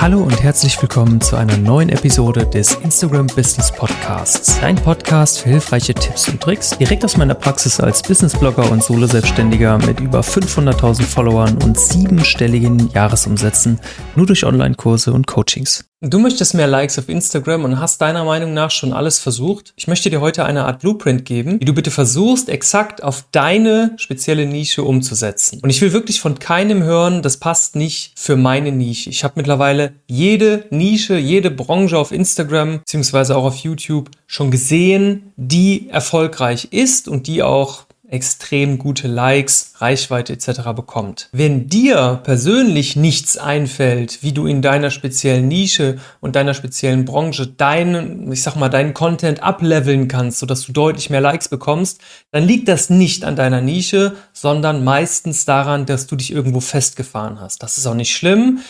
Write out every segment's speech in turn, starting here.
Hallo und herzlich willkommen zu einer neuen Episode des Instagram Business Podcasts. Ein Podcast für hilfreiche Tipps und Tricks direkt aus meiner Praxis als Businessblogger und Solo-Selbstständiger mit über 500.000 Followern und siebenstelligen Jahresumsätzen nur durch Online-Kurse und Coachings. Du möchtest mehr Likes auf Instagram und hast deiner Meinung nach schon alles versucht? Ich möchte dir heute eine Art Blueprint geben, wie du bitte versuchst, exakt auf deine spezielle Nische umzusetzen. Und ich will wirklich von keinem hören, das passt nicht für meine Nische. Ich habe mittlerweile jede Nische, jede Branche auf Instagram beziehungsweise auch auf YouTube schon gesehen, die erfolgreich ist und die auch extrem gute Likes, Reichweite etc. bekommt. Wenn dir persönlich nichts einfällt, wie du in deiner speziellen Nische und deiner speziellen Branche deinen, ich sag mal, deinen Content ableveln kannst, sodass du deutlich mehr Likes bekommst, dann liegt das nicht an deiner Nische, sondern meistens daran, dass du dich irgendwo festgefahren hast. Das ist auch nicht schlimm.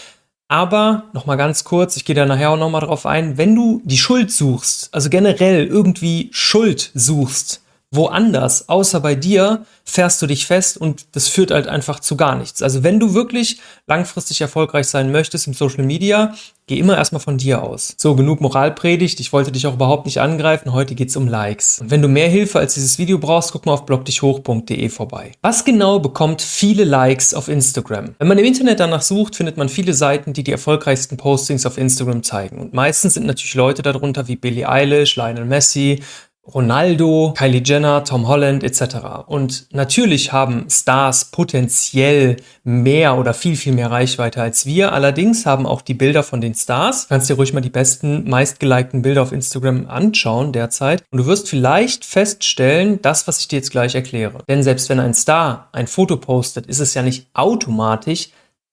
Aber nochmal ganz kurz, ich gehe da nachher auch nochmal drauf ein, wenn du die Schuld suchst, also generell irgendwie Schuld suchst, woanders, außer bei dir, fährst du dich fest und das führt halt einfach zu gar nichts. Also wenn du wirklich langfristig erfolgreich sein möchtest im Social Media, geh immer erstmal von dir aus. So, genug Moralpredigt. Ich wollte dich auch überhaupt nicht angreifen. Heute geht's um Likes. Und wenn du mehr Hilfe als dieses Video brauchst, guck mal auf blogdichhoch.de vorbei. Was genau bekommt viele Likes auf Instagram? Wenn man im Internet danach sucht, findet man viele Seiten, die die erfolgreichsten Postings auf Instagram zeigen. Und meistens sind natürlich Leute darunter wie Billie Eilish, Lionel Messi, Ronaldo, Kylie Jenner, Tom Holland etc. Und natürlich haben Stars potenziell mehr oder viel, viel mehr Reichweite als wir. Allerdings haben auch die Bilder von den Stars, kannst dir ruhig mal die besten, meistgelikten Bilder auf Instagram anschauen derzeit. Und du wirst vielleicht feststellen, das, was ich dir jetzt gleich erkläre. Denn selbst wenn ein Star ein Foto postet, ist es ja nicht automatisch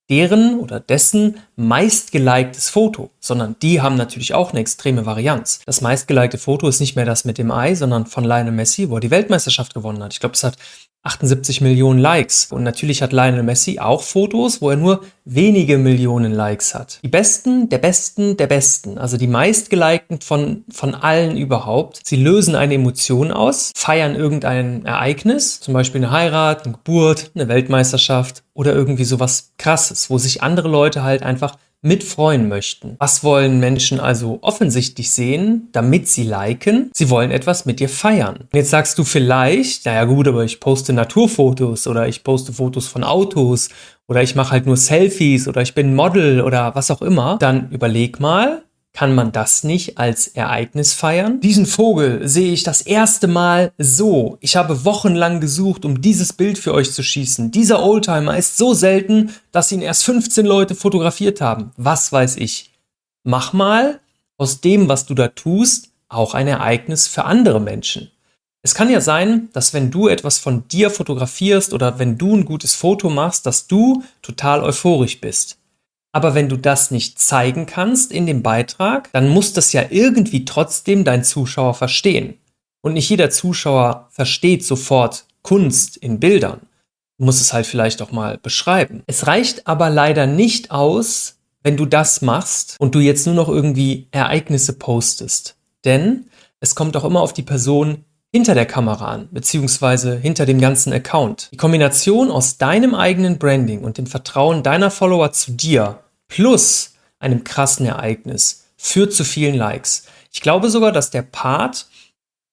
deren oder dessen meistgeliktes Foto, sondern die haben natürlich auch eine extreme Varianz. Das meistgelikte Foto ist nicht mehr das mit dem Ei, sondern von Lionel Messi, wo er die Weltmeisterschaft gewonnen hat. Ich glaube, es hat 78 Millionen Likes. Und natürlich hat Lionel Messi auch Fotos, wo er nur wenige Millionen Likes hat. Die besten, der besten, der besten, also die meistgelikten von, von allen überhaupt. Sie lösen eine Emotion aus, feiern irgendein Ereignis, zum Beispiel eine Heirat, eine Geburt, eine Weltmeisterschaft oder irgendwie sowas krasses, wo sich andere Leute halt einfach mitfreuen möchten. Was wollen Menschen also offensichtlich sehen, damit sie liken? Sie wollen etwas mit dir feiern. Jetzt sagst du vielleicht, naja gut, aber ich poste Naturfotos oder ich poste Fotos von Autos oder ich mache halt nur Selfies oder ich bin Model oder was auch immer. Dann überleg mal, kann man das nicht als Ereignis feiern? Diesen Vogel sehe ich das erste Mal so. Ich habe wochenlang gesucht, um dieses Bild für euch zu schießen. Dieser Oldtimer ist so selten, dass ihn erst 15 Leute fotografiert haben. Was weiß ich. Mach mal aus dem, was du da tust, auch ein Ereignis für andere Menschen. Es kann ja sein, dass wenn du etwas von dir fotografierst oder wenn du ein gutes Foto machst, dass du total euphorisch bist. Aber wenn du das nicht zeigen kannst in dem Beitrag, dann muss das ja irgendwie trotzdem dein Zuschauer verstehen. Und nicht jeder Zuschauer versteht sofort Kunst in Bildern. Du musst es halt vielleicht auch mal beschreiben. Es reicht aber leider nicht aus, wenn du das machst und du jetzt nur noch irgendwie Ereignisse postest. Denn es kommt auch immer auf die Person hinter der Kamera an, beziehungsweise hinter dem ganzen Account. Die Kombination aus deinem eigenen Branding und dem Vertrauen deiner Follower zu dir plus einem krassen Ereignis führt zu vielen Likes. Ich glaube sogar, dass der Part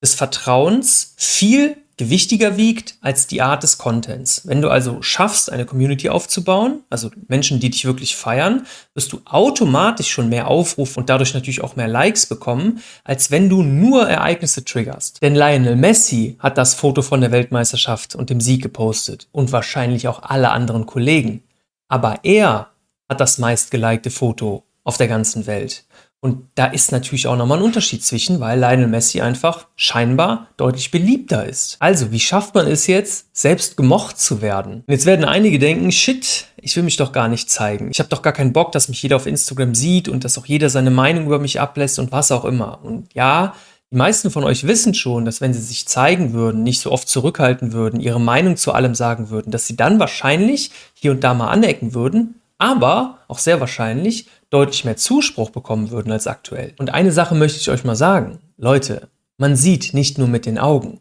des Vertrauens viel gewichtiger wiegt als die Art des Contents. Wenn du also schaffst, eine Community aufzubauen, also Menschen, die dich wirklich feiern, wirst du automatisch schon mehr Aufrufe und dadurch natürlich auch mehr Likes bekommen, als wenn du nur Ereignisse triggerst. Denn Lionel Messi hat das Foto von der Weltmeisterschaft und dem Sieg gepostet und wahrscheinlich auch alle anderen Kollegen. Aber er hat das meistgelikte Foto auf der ganzen Welt. Und da ist natürlich auch nochmal ein Unterschied zwischen, weil Lionel Messi einfach scheinbar deutlich beliebter ist. Also, wie schafft man es jetzt, selbst gemocht zu werden? Jetzt werden einige denken, shit, ich will mich doch gar nicht zeigen. Ich habe doch gar keinen Bock, dass mich jeder auf Instagram sieht und dass auch jeder seine Meinung über mich ablässt und was auch immer. Und ja, die meisten von euch wissen schon, dass wenn sie sich zeigen würden, nicht so oft zurückhalten würden, ihre Meinung zu allem sagen würden, dass sie dann wahrscheinlich hier und da mal anecken würden, aber auch sehr wahrscheinlich deutlich mehr Zuspruch bekommen würden als aktuell. Und eine Sache möchte ich euch mal sagen. Leute, man sieht nicht nur mit den Augen.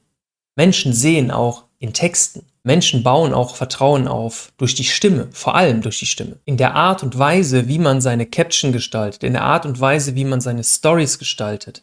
Menschen sehen auch in Texten. Menschen bauen auch Vertrauen auf durch die Stimme, vor allem durch die Stimme. In der Art und Weise, wie man seine Caption gestaltet, in der Art und Weise, wie man seine Stories gestaltet.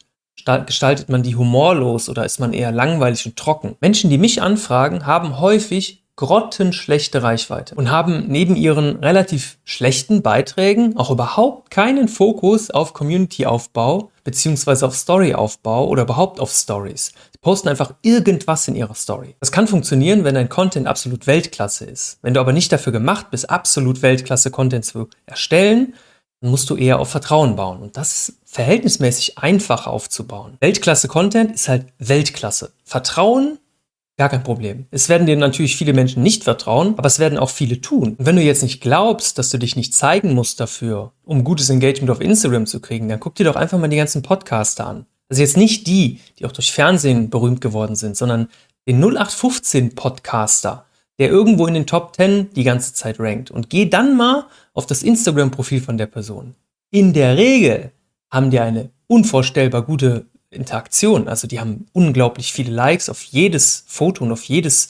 Gestaltet man die humorlos oder ist man eher langweilig und trocken? Menschen, die mich anfragen, haben häufig grottenschlechte Reichweite und haben neben ihren relativ schlechten Beiträgen auch überhaupt keinen Fokus auf Community-Aufbau beziehungsweise auf Story-Aufbau oder überhaupt auf Stories posten einfach irgendwas in ihrer Story. Das kann funktionieren, wenn dein Content absolut Weltklasse ist. Wenn du aber nicht dafür gemacht bist, absolut Weltklasse Content zu erstellen, dann musst du eher auf Vertrauen bauen. Und das ist verhältnismäßig einfach aufzubauen. Weltklasse Content ist halt Weltklasse. Vertrauen Gar kein Problem. Es werden dir natürlich viele Menschen nicht vertrauen, aber es werden auch viele tun. Und wenn du jetzt nicht glaubst, dass du dich nicht zeigen musst dafür, um gutes Engagement auf Instagram zu kriegen, dann guck dir doch einfach mal die ganzen Podcaster an. Also jetzt nicht die, die auch durch Fernsehen berühmt geworden sind, sondern den 0815 Podcaster, der irgendwo in den Top 10 die ganze Zeit rankt. Und geh dann mal auf das Instagram-Profil von der Person. In der Regel haben die eine unvorstellbar gute Interaktion. Also die haben unglaublich viele Likes auf jedes Foto und auf jedes,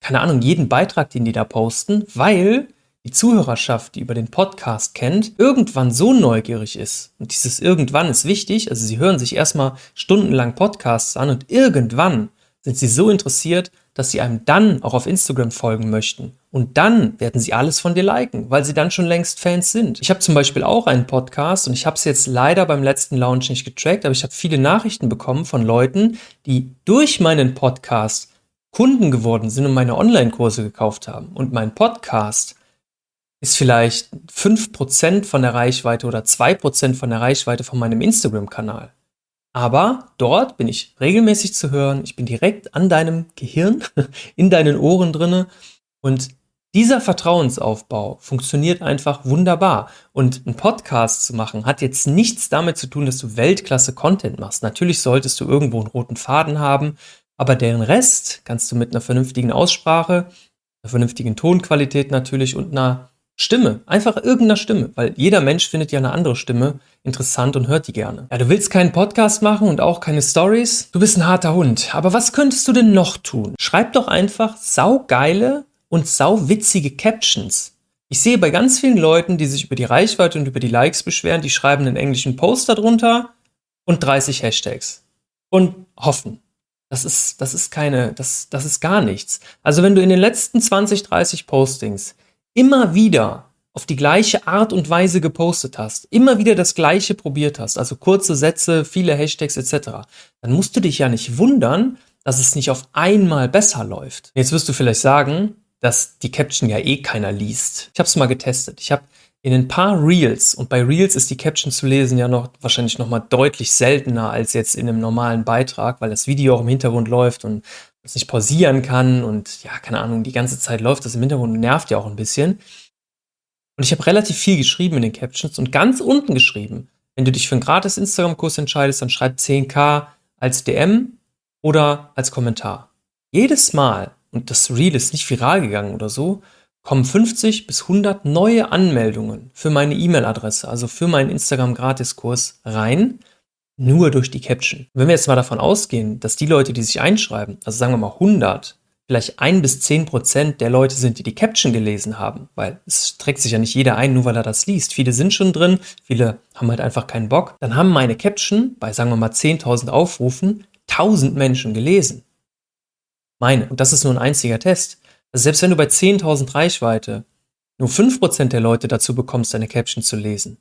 keine Ahnung, jeden Beitrag, den die da posten, weil die Zuhörerschaft, die über den Podcast kennt, irgendwann so neugierig ist, und dieses irgendwann ist wichtig, also sie hören sich erstmal stundenlang Podcasts an und irgendwann sind sie so interessiert, dass sie einem dann auch auf Instagram folgen möchten. Und dann werden sie alles von dir liken, weil sie dann schon längst Fans sind. Ich habe zum Beispiel auch einen Podcast und ich habe es jetzt leider beim letzten Launch nicht getrackt, aber ich habe viele Nachrichten bekommen von Leuten, die durch meinen Podcast Kunden geworden sind und meine Online-Kurse gekauft haben. Und mein Podcast ist vielleicht 5% von der Reichweite oder 2% von der Reichweite von meinem Instagram-Kanal. Aber dort bin ich regelmäßig zu hören. Ich bin direkt an deinem Gehirn, in deinen Ohren drinne. Und dieser Vertrauensaufbau funktioniert einfach wunderbar. Und ein Podcast zu machen hat jetzt nichts damit zu tun, dass du Weltklasse-Content machst. Natürlich solltest du irgendwo einen roten Faden haben, aber deren Rest kannst du mit einer vernünftigen Aussprache, einer vernünftigen Tonqualität natürlich und einer Stimme, einfach irgendeiner Stimme, weil jeder Mensch findet ja eine andere Stimme interessant und hört die gerne. Ja, du willst keinen Podcast machen und auch keine Stories? Du bist ein harter Hund. Aber was könntest du denn noch tun? Schreib doch einfach saugeile und sauwitzige Captions. Ich sehe bei ganz vielen Leuten, die sich über die Reichweite und über die Likes beschweren, die schreiben einen englischen Post darunter und 30 Hashtags und hoffen. Das ist, das ist keine, das, das ist gar nichts. Also wenn du in den letzten 20, 30 Postings immer wieder auf die gleiche Art und Weise gepostet hast, immer wieder das gleiche probiert hast, also kurze Sätze, viele Hashtags etc., dann musst du dich ja nicht wundern, dass es nicht auf einmal besser läuft. Jetzt wirst du vielleicht sagen, dass die Caption ja eh keiner liest. Ich habe es mal getestet. Ich habe in ein paar Reels und bei Reels ist die Caption zu lesen ja noch wahrscheinlich noch mal deutlich seltener als jetzt in einem normalen Beitrag, weil das Video auch im Hintergrund läuft und das nicht pausieren kann und ja, keine Ahnung, die ganze Zeit läuft das im Hintergrund und nervt ja auch ein bisschen. Und ich habe relativ viel geschrieben in den Captions und ganz unten geschrieben, wenn du dich für einen gratis Instagram-Kurs entscheidest, dann schreib 10k als DM oder als Kommentar. Jedes Mal, und das Reel ist nicht viral gegangen oder so, kommen 50 bis 100 neue Anmeldungen für meine E-Mail-Adresse, also für meinen Instagram-Gratiskurs rein nur durch die Caption. Wenn wir jetzt mal davon ausgehen, dass die Leute, die sich einschreiben, also sagen wir mal 100, vielleicht ein bis zehn Prozent der Leute sind, die die Caption gelesen haben, weil es trägt sich ja nicht jeder ein, nur weil er das liest. Viele sind schon drin, viele haben halt einfach keinen Bock. Dann haben meine Caption bei, sagen wir mal, 10.000 Aufrufen 1000 Menschen gelesen. Meine. Und das ist nur ein einziger Test. Also selbst wenn du bei 10.000 Reichweite nur 5% der Leute dazu bekommst, deine Caption zu lesen,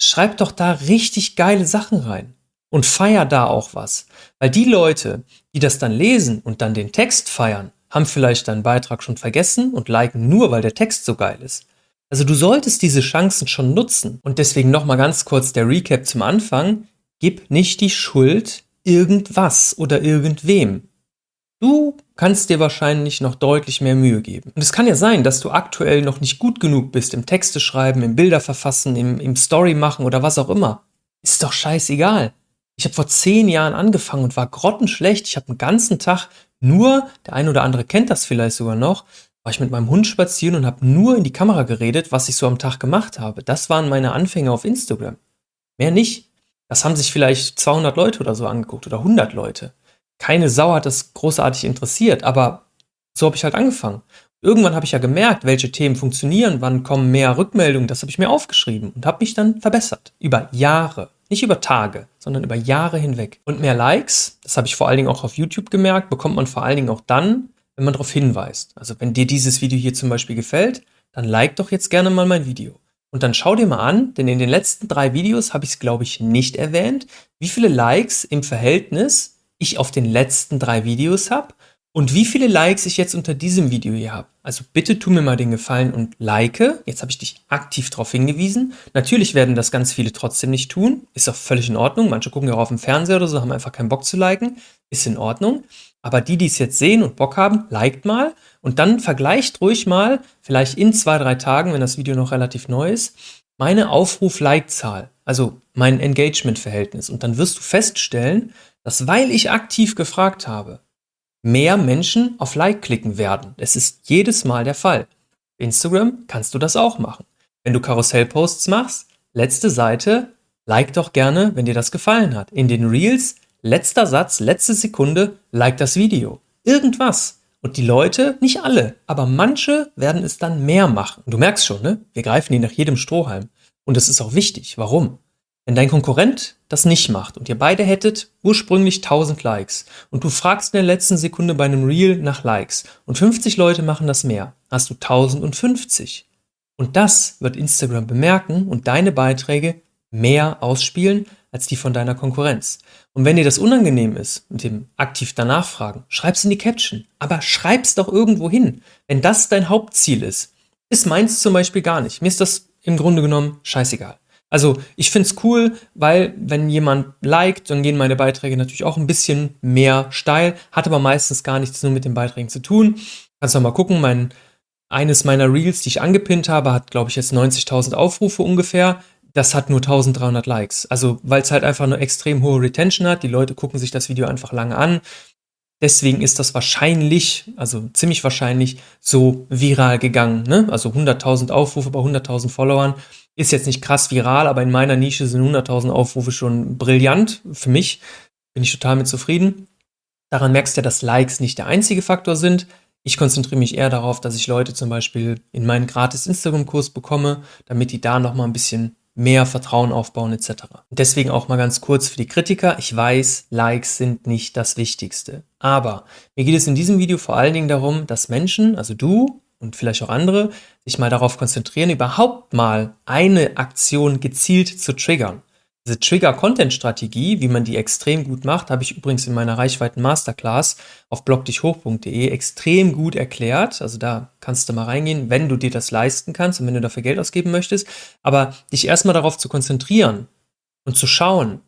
schreib doch da richtig geile Sachen rein und feier da auch was. Weil die Leute, die das dann lesen und dann den Text feiern, haben vielleicht deinen Beitrag schon vergessen und liken nur, weil der Text so geil ist. Also du solltest diese Chancen schon nutzen. Und deswegen nochmal ganz kurz der Recap zum Anfang. Gib nicht die Schuld irgendwas oder irgendwem. Du kannst dir wahrscheinlich noch deutlich mehr Mühe geben. Und es kann ja sein, dass du aktuell noch nicht gut genug bist im Texte schreiben, im Bilder verfassen, im, im Story machen oder was auch immer. Ist doch scheißegal. Ich habe vor zehn Jahren angefangen und war grottenschlecht. Ich habe einen ganzen Tag nur, der ein oder andere kennt das vielleicht sogar noch, war ich mit meinem Hund spazieren und habe nur in die Kamera geredet, was ich so am Tag gemacht habe. Das waren meine Anfänge auf Instagram. Mehr nicht. Das haben sich vielleicht 200 Leute oder so angeguckt oder 100 Leute. Keine Sau hat das großartig interessiert, aber So habe ich halt angefangen. Irgendwann habe ich ja gemerkt, welche Themen funktionieren, wann kommen mehr Rückmeldungen, das habe ich mir aufgeschrieben und habe mich dann verbessert. Über Jahre. Nicht über Tage, sondern über Jahre hinweg. Und mehr Likes, das habe ich vor allen Dingen auch auf YouTube gemerkt, bekommt man vor allen Dingen auch dann, wenn man darauf hinweist. Also wenn dir dieses Video hier zum Beispiel gefällt, dann like doch jetzt gerne mal mein Video. Und dann schau dir mal an, denn in den letzten drei Videos habe ich es, glaube ich, nicht erwähnt, wie viele Likes im Verhältnis ich auf den letzten drei Videos habe und wie viele Likes ich jetzt unter diesem Video hier habe. Also bitte tu mir mal den Gefallen und like. Jetzt habe ich dich aktiv darauf hingewiesen. Natürlich werden das ganz viele trotzdem nicht tun. Ist auch völlig in Ordnung. Manche gucken ja auch auf dem Fernseher oder so, haben einfach keinen Bock zu liken. Ist in Ordnung. Aber die, die es jetzt sehen und Bock haben, liked mal und dann vergleicht ruhig mal, vielleicht in zwei, drei Tagen, wenn das Video noch relativ neu ist, meine Aufruf-Like-Zahl, also mein Engagement-Verhältnis. Und dann wirst du feststellen, dass weil ich aktiv gefragt habe, mehr Menschen auf Like klicken werden. Es ist jedes Mal der Fall. Instagram kannst du das auch machen. Wenn du Karussellposts machst, letzte Seite, like doch gerne, wenn dir das gefallen hat. In den Reels letzter Satz, letzte Sekunde, like das Video. Irgendwas. Und die Leute, nicht alle, aber manche werden es dann mehr machen. Du merkst schon, ne? Wir greifen die nach jedem Strohhalm. Und das ist auch wichtig. Warum? Wenn dein Konkurrent das nicht macht und ihr beide hättet ursprünglich 1000 Likes und du fragst in der letzten Sekunde bei einem Reel nach Likes und 50 Leute machen das mehr, hast du 1050. Und das wird Instagram bemerken und deine Beiträge mehr ausspielen als die von deiner Konkurrenz. Und wenn dir das unangenehm ist und dem aktiv danach fragen, schreib's in die Caption. Aber schreib's doch irgendwo hin. Wenn das dein Hauptziel ist, ist meins zum Beispiel gar nicht. Mir ist das im Grunde genommen scheißegal. Also ich find's cool, weil wenn jemand liked, dann gehen meine Beiträge natürlich auch ein bisschen mehr steil, hat aber meistens gar nichts nur mit den Beiträgen zu tun. Kannst du mal gucken, mein, eines meiner Reels, die ich angepinnt habe, hat glaube ich jetzt 90.000 Aufrufe ungefähr das hat nur 1300 Likes. Also, weil es halt einfach eine extrem hohe Retention hat. Die Leute gucken sich das Video einfach lange an. Deswegen ist das wahrscheinlich, also ziemlich wahrscheinlich, so viral gegangen. Ne? Also 100.000 Aufrufe bei 100.000 Followern ist jetzt nicht krass viral, aber in meiner Nische sind 100.000 Aufrufe schon brillant. Für mich bin ich total mit zufrieden. Daran merkst du ja, dass Likes nicht der einzige Faktor sind. Ich konzentriere mich eher darauf, dass ich Leute zum Beispiel in meinen gratis Instagram-Kurs bekomme, damit die da nochmal ein bisschen mehr Vertrauen aufbauen etc. Deswegen auch mal ganz kurz für die Kritiker. Ich weiß, Likes sind nicht das Wichtigste. Aber mir geht es in diesem Video vor allen Dingen darum, dass Menschen, also du und vielleicht auch andere, sich mal darauf konzentrieren, überhaupt mal eine Aktion gezielt zu triggern. Diese Trigger-Content-Strategie, wie man die extrem gut macht, habe ich übrigens in meiner Reichweiten Masterclass auf blogdichhoch.de extrem gut erklärt. Also da kannst du mal reingehen, wenn du dir das leisten kannst und wenn du dafür Geld ausgeben möchtest. Aber dich erstmal darauf zu konzentrieren und zu schauen,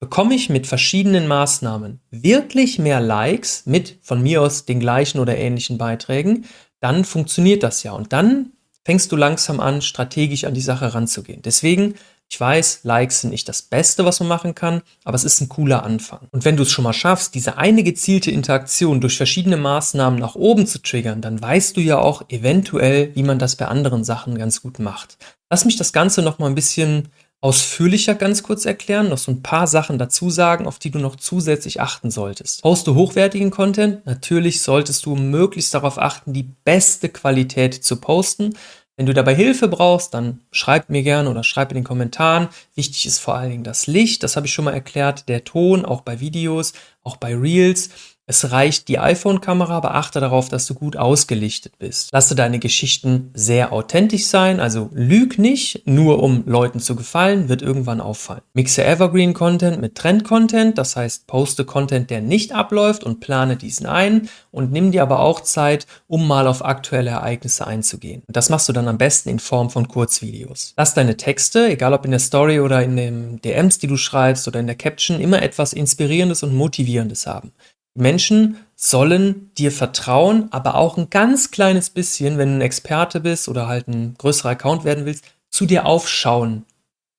bekomme ich mit verschiedenen Maßnahmen wirklich mehr Likes mit von mir aus den gleichen oder ähnlichen Beiträgen, dann funktioniert das ja. Und dann fängst du langsam an, strategisch an die Sache ranzugehen. Deswegen ich weiß, Likes sind nicht das Beste, was man machen kann, aber es ist ein cooler Anfang. Und wenn du es schon mal schaffst, diese eine gezielte Interaktion durch verschiedene Maßnahmen nach oben zu triggern, dann weißt du ja auch eventuell, wie man das bei anderen Sachen ganz gut macht. Lass mich das Ganze noch mal ein bisschen ausführlicher ganz kurz erklären, noch so ein paar Sachen dazu sagen, auf die du noch zusätzlich achten solltest. Poste hochwertigen Content. Natürlich solltest du möglichst darauf achten, die beste Qualität zu posten. Wenn du dabei Hilfe brauchst, dann schreib mir gerne oder schreib in den Kommentaren. Wichtig ist vor allen Dingen das Licht, das habe ich schon mal erklärt, der Ton, auch bei Videos, auch bei Reels. Es reicht die iPhone-Kamera, aber achte darauf, dass du gut ausgelichtet bist. Lasse deine Geschichten sehr authentisch sein, also lüg nicht, nur um Leuten zu gefallen, wird irgendwann auffallen. Mixe Evergreen-Content mit Trend-Content, das heißt, poste Content, der nicht abläuft und plane diesen ein und nimm dir aber auch Zeit, um mal auf aktuelle Ereignisse einzugehen. das machst du dann am besten in Form von Kurzvideos. Lass deine Texte, egal ob in der Story oder in den DMs, die du schreibst oder in der Caption, immer etwas Inspirierendes und Motivierendes haben. Menschen sollen dir vertrauen, aber auch ein ganz kleines bisschen, wenn du ein Experte bist oder halt ein größerer Account werden willst, zu dir aufschauen.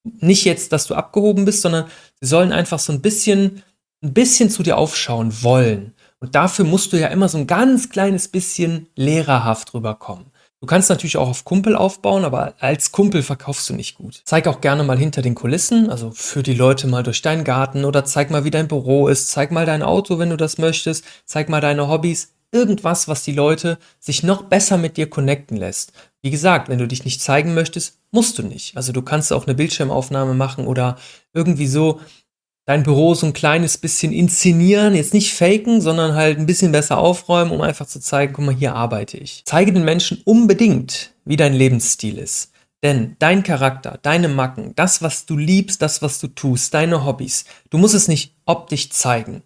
Nicht jetzt, dass du abgehoben bist, sondern sie sollen einfach so ein bisschen, ein bisschen zu dir aufschauen wollen. Und dafür musst du ja immer so ein ganz kleines bisschen lehrerhaft rüberkommen. Du kannst natürlich auch auf Kumpel aufbauen, aber als Kumpel verkaufst du nicht gut. Zeig auch gerne mal hinter den Kulissen, also führ die Leute mal durch deinen Garten oder zeig mal, wie dein Büro ist, zeig mal dein Auto, wenn du das möchtest, zeig mal deine Hobbys. irgendwas, was die Leute sich noch besser mit dir connecten lässt. Wie gesagt, wenn du dich nicht zeigen möchtest, musst du nicht. Also du kannst auch eine Bildschirmaufnahme machen oder irgendwie so dein Büro so ein kleines bisschen inszenieren, jetzt nicht faken, sondern halt ein bisschen besser aufräumen, um einfach zu zeigen, guck mal, hier arbeite ich. Zeige den Menschen unbedingt, wie dein Lebensstil ist. Denn dein Charakter, deine Macken, das, was du liebst, das, was du tust, deine Hobbys, du musst es nicht optisch zeigen.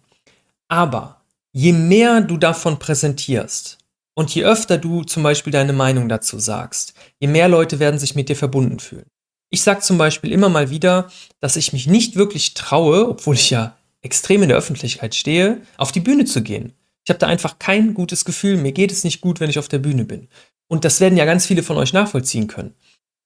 Aber je mehr du davon präsentierst und je öfter du zum Beispiel deine Meinung dazu sagst, je mehr Leute werden sich mit dir verbunden fühlen. Ich sage zum Beispiel immer mal wieder, dass ich mich nicht wirklich traue, obwohl ich ja extrem in der Öffentlichkeit stehe, auf die Bühne zu gehen. Ich habe da einfach kein gutes Gefühl. Mir geht es nicht gut, wenn ich auf der Bühne bin. Und das werden ja ganz viele von euch nachvollziehen können.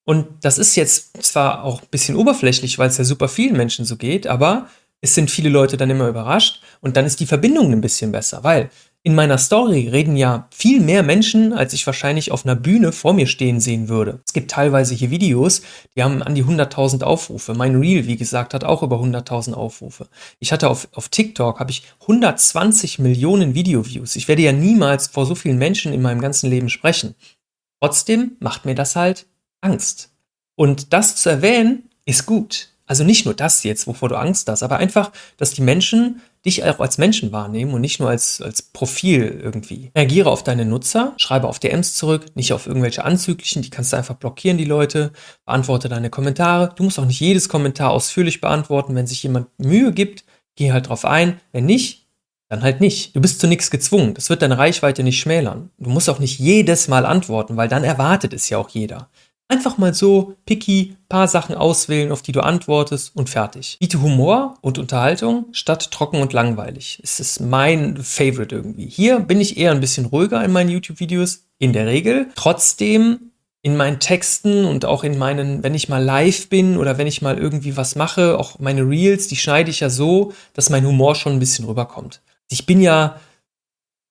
Und das ist jetzt zwar auch ein bisschen oberflächlich, weil es ja super vielen Menschen so geht, aber es sind viele Leute dann immer überrascht und dann ist die Verbindung ein bisschen besser, weil in meiner Story reden ja viel mehr Menschen, als ich wahrscheinlich auf einer Bühne vor mir stehen sehen würde. Es gibt teilweise hier Videos, die haben an die 100.000 Aufrufe. Mein Reel, wie gesagt, hat auch über 100.000 Aufrufe. Ich hatte auf, auf TikTok, habe ich 120 Millionen Video-Views. Ich werde ja niemals vor so vielen Menschen in meinem ganzen Leben sprechen. Trotzdem macht mir das halt Angst. Und das zu erwähnen, ist gut. Also nicht nur das jetzt, wovor du Angst hast, aber einfach, dass die Menschen dich auch als Menschen wahrnehmen und nicht nur als, als Profil irgendwie. Reagiere auf deine Nutzer, schreibe auf DMs zurück, nicht auf irgendwelche anzüglichen, die kannst du einfach blockieren, die Leute, beantworte deine Kommentare. Du musst auch nicht jedes Kommentar ausführlich beantworten. Wenn sich jemand Mühe gibt, geh halt drauf ein. Wenn nicht, dann halt nicht. Du bist zu nichts gezwungen. Das wird deine Reichweite nicht schmälern. Du musst auch nicht jedes Mal antworten, weil dann erwartet es ja auch jeder. Einfach mal so picky paar Sachen auswählen, auf die du antwortest und fertig. Biete Humor und Unterhaltung statt trocken und langweilig. Es ist mein Favorite irgendwie. Hier bin ich eher ein bisschen ruhiger in meinen YouTube-Videos, in der Regel. Trotzdem in meinen Texten und auch in meinen, wenn ich mal live bin oder wenn ich mal irgendwie was mache, auch meine Reels, die schneide ich ja so, dass mein Humor schon ein bisschen rüberkommt. Ich bin ja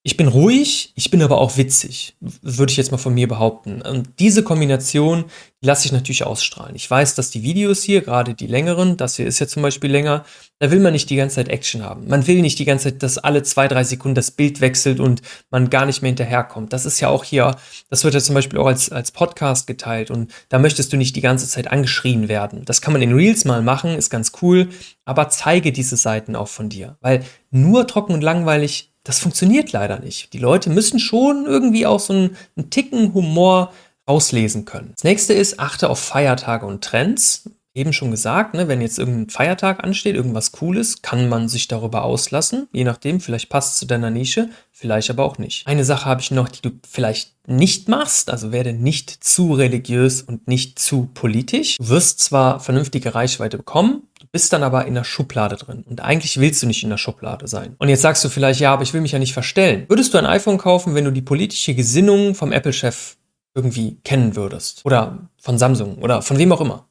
ich bin ruhig, ich bin aber auch witzig, würde ich jetzt mal von mir behaupten. Und diese Kombination, lasse ich natürlich ausstrahlen. Ich weiß, dass die Videos hier, gerade die längeren, das hier ist ja zum Beispiel länger, da will man nicht die ganze Zeit Action haben. Man will nicht die ganze Zeit, dass alle zwei, drei Sekunden das Bild wechselt und man gar nicht mehr hinterherkommt. Das ist ja auch hier, das wird ja zum Beispiel auch als, als Podcast geteilt und da möchtest du nicht die ganze Zeit angeschrien werden. Das kann man in Reels mal machen, ist ganz cool, aber zeige diese Seiten auch von dir, weil nur trocken und langweilig das funktioniert leider nicht. Die Leute müssen schon irgendwie auch so einen, einen Ticken Humor auslesen können. Das nächste ist, achte auf Feiertage und Trends. Eben schon gesagt, ne, wenn jetzt irgendein Feiertag ansteht, irgendwas Cooles, kann man sich darüber auslassen. Je nachdem, vielleicht passt es zu deiner Nische, vielleicht aber auch nicht. Eine Sache habe ich noch, die du vielleicht nicht machst, also werde nicht zu religiös und nicht zu politisch. Du wirst zwar vernünftige Reichweite bekommen, bist dann aber in der Schublade drin. Und eigentlich willst du nicht in der Schublade sein. Und jetzt sagst du vielleicht, ja, aber ich will mich ja nicht verstellen. Würdest du ein iPhone kaufen, wenn du die politische Gesinnung vom Apple-Chef irgendwie kennen würdest? Oder von Samsung oder von wem auch immer?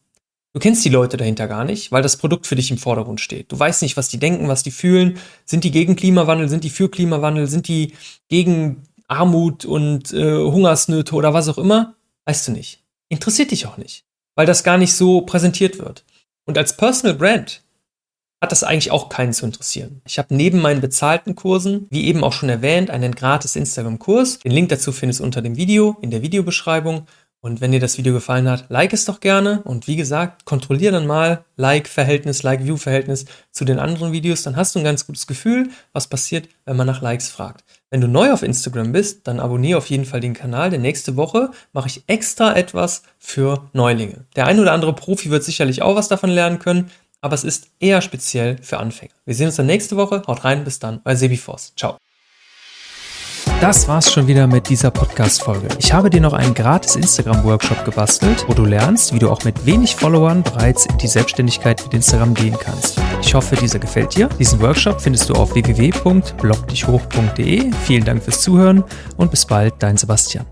Du kennst die Leute dahinter gar nicht, weil das Produkt für dich im Vordergrund steht. Du weißt nicht, was die denken, was die fühlen. Sind die gegen Klimawandel? Sind die für Klimawandel? Sind die gegen Armut und äh, Hungersnöte oder was auch immer? Weißt du nicht. Interessiert dich auch nicht, weil das gar nicht so präsentiert wird. Und als Personal Brand hat das eigentlich auch keinen zu interessieren. Ich habe neben meinen bezahlten Kursen, wie eben auch schon erwähnt, einen gratis Instagram-Kurs. Den Link dazu findest du unter dem Video, in der Videobeschreibung. Und wenn dir das Video gefallen hat, like es doch gerne. Und wie gesagt, kontrollier dann mal Like-Verhältnis, Like-View-Verhältnis zu den anderen Videos. Dann hast du ein ganz gutes Gefühl, was passiert, wenn man nach Likes fragt. Wenn du neu auf Instagram bist, dann abonniere auf jeden Fall den Kanal, denn nächste Woche mache ich extra etwas für Neulinge. Der ein oder andere Profi wird sicherlich auch was davon lernen können, aber es ist eher speziell für Anfänger. Wir sehen uns dann nächste Woche. Haut rein, bis dann, euer Sebi Force. Ciao. Das war's schon wieder mit dieser Podcast-Folge. Ich habe dir noch einen gratis Instagram-Workshop gebastelt, wo du lernst, wie du auch mit wenig Followern bereits in die Selbstständigkeit mit Instagram gehen kannst. Ich hoffe, dieser gefällt dir. Diesen Workshop findest du auf www.blogdichhoch.de. Vielen Dank fürs Zuhören und bis bald, dein Sebastian.